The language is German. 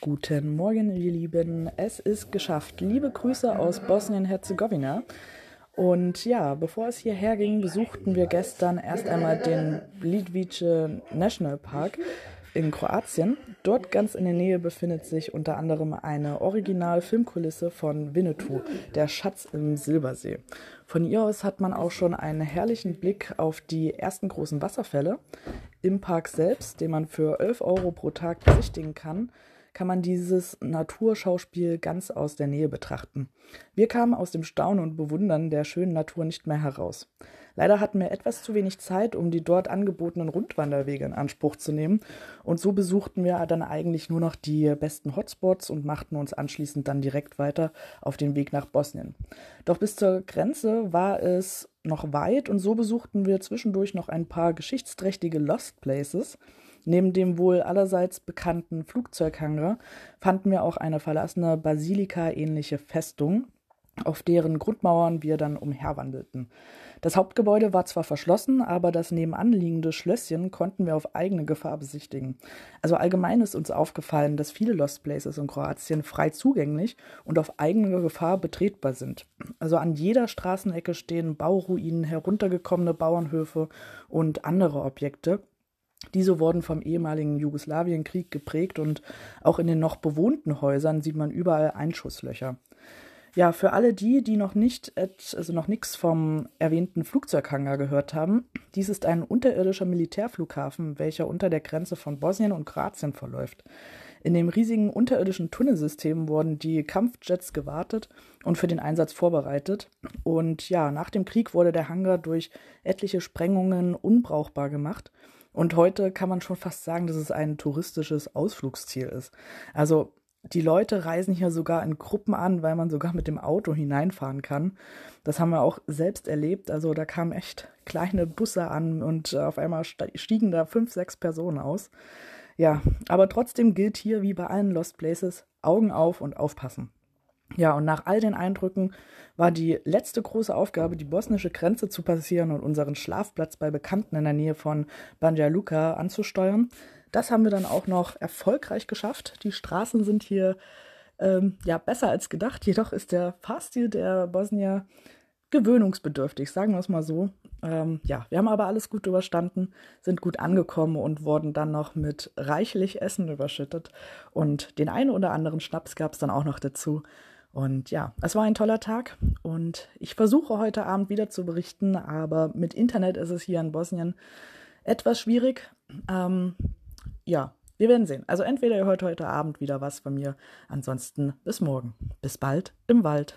Guten Morgen, ihr Lieben. Es ist geschafft. Liebe Grüße aus Bosnien-Herzegowina. Und ja, bevor es hierher ging, besuchten wir gestern erst einmal den Blidvice National Park in Kroatien. Dort ganz in der Nähe befindet sich unter anderem eine Original-Filmkulisse von Winnetou, der Schatz im Silbersee. Von ihr aus hat man auch schon einen herrlichen Blick auf die ersten großen Wasserfälle. Im Park selbst, den man für 11 Euro pro Tag besichtigen kann, kann man dieses Naturschauspiel ganz aus der Nähe betrachten. Wir kamen aus dem Staunen und Bewundern der schönen Natur nicht mehr heraus. Leider hatten wir etwas zu wenig Zeit, um die dort angebotenen Rundwanderwege in Anspruch zu nehmen, und so besuchten wir dann eigentlich nur noch die besten Hotspots und machten uns anschließend dann direkt weiter auf den Weg nach Bosnien. Doch bis zur Grenze war es noch weit und so besuchten wir zwischendurch noch ein paar geschichtsträchtige Lost Places, Neben dem wohl allerseits bekannten Flugzeughangar fanden wir auch eine verlassene Basilika-ähnliche Festung, auf deren Grundmauern wir dann umherwandelten. Das Hauptgebäude war zwar verschlossen, aber das nebenan liegende Schlösschen konnten wir auf eigene Gefahr besichtigen. Also allgemein ist uns aufgefallen, dass viele Lost Places in Kroatien frei zugänglich und auf eigene Gefahr betretbar sind. Also an jeder Straßenecke stehen Bauruinen, heruntergekommene Bauernhöfe und andere Objekte, diese wurden vom ehemaligen Jugoslawienkrieg geprägt und auch in den noch bewohnten Häusern sieht man überall Einschusslöcher. Ja, für alle die, die noch nicht, also noch nichts vom erwähnten Flugzeughangar gehört haben, dies ist ein unterirdischer Militärflughafen, welcher unter der Grenze von Bosnien und Kroatien verläuft. In dem riesigen unterirdischen Tunnelsystem wurden die Kampfjets gewartet und für den Einsatz vorbereitet. Und ja, nach dem Krieg wurde der Hangar durch etliche Sprengungen unbrauchbar gemacht und heute kann man schon fast sagen, dass es ein touristisches Ausflugsziel ist. Also die Leute reisen hier sogar in Gruppen an, weil man sogar mit dem Auto hineinfahren kann. Das haben wir auch selbst erlebt. Also da kamen echt kleine Busse an und auf einmal stiegen da fünf, sechs Personen aus. Ja, aber trotzdem gilt hier wie bei allen Lost Places Augen auf und aufpassen. Ja, und nach all den Eindrücken war die letzte große Aufgabe, die bosnische Grenze zu passieren und unseren Schlafplatz bei Bekannten in der Nähe von Banja Luka anzusteuern. Das haben wir dann auch noch erfolgreich geschafft. Die Straßen sind hier ähm, ja besser als gedacht. Jedoch ist der Fahrstil der Bosnier gewöhnungsbedürftig, sagen wir es mal so. Ähm, ja, wir haben aber alles gut überstanden, sind gut angekommen und wurden dann noch mit reichlich Essen überschüttet. Und den einen oder anderen Schnaps gab es dann auch noch dazu. Und ja, es war ein toller Tag und ich versuche heute Abend wieder zu berichten, aber mit Internet ist es hier in Bosnien etwas schwierig. Ähm, ja, wir werden sehen. Also entweder ihr hört heute Abend wieder was von mir, ansonsten bis morgen. Bis bald im Wald.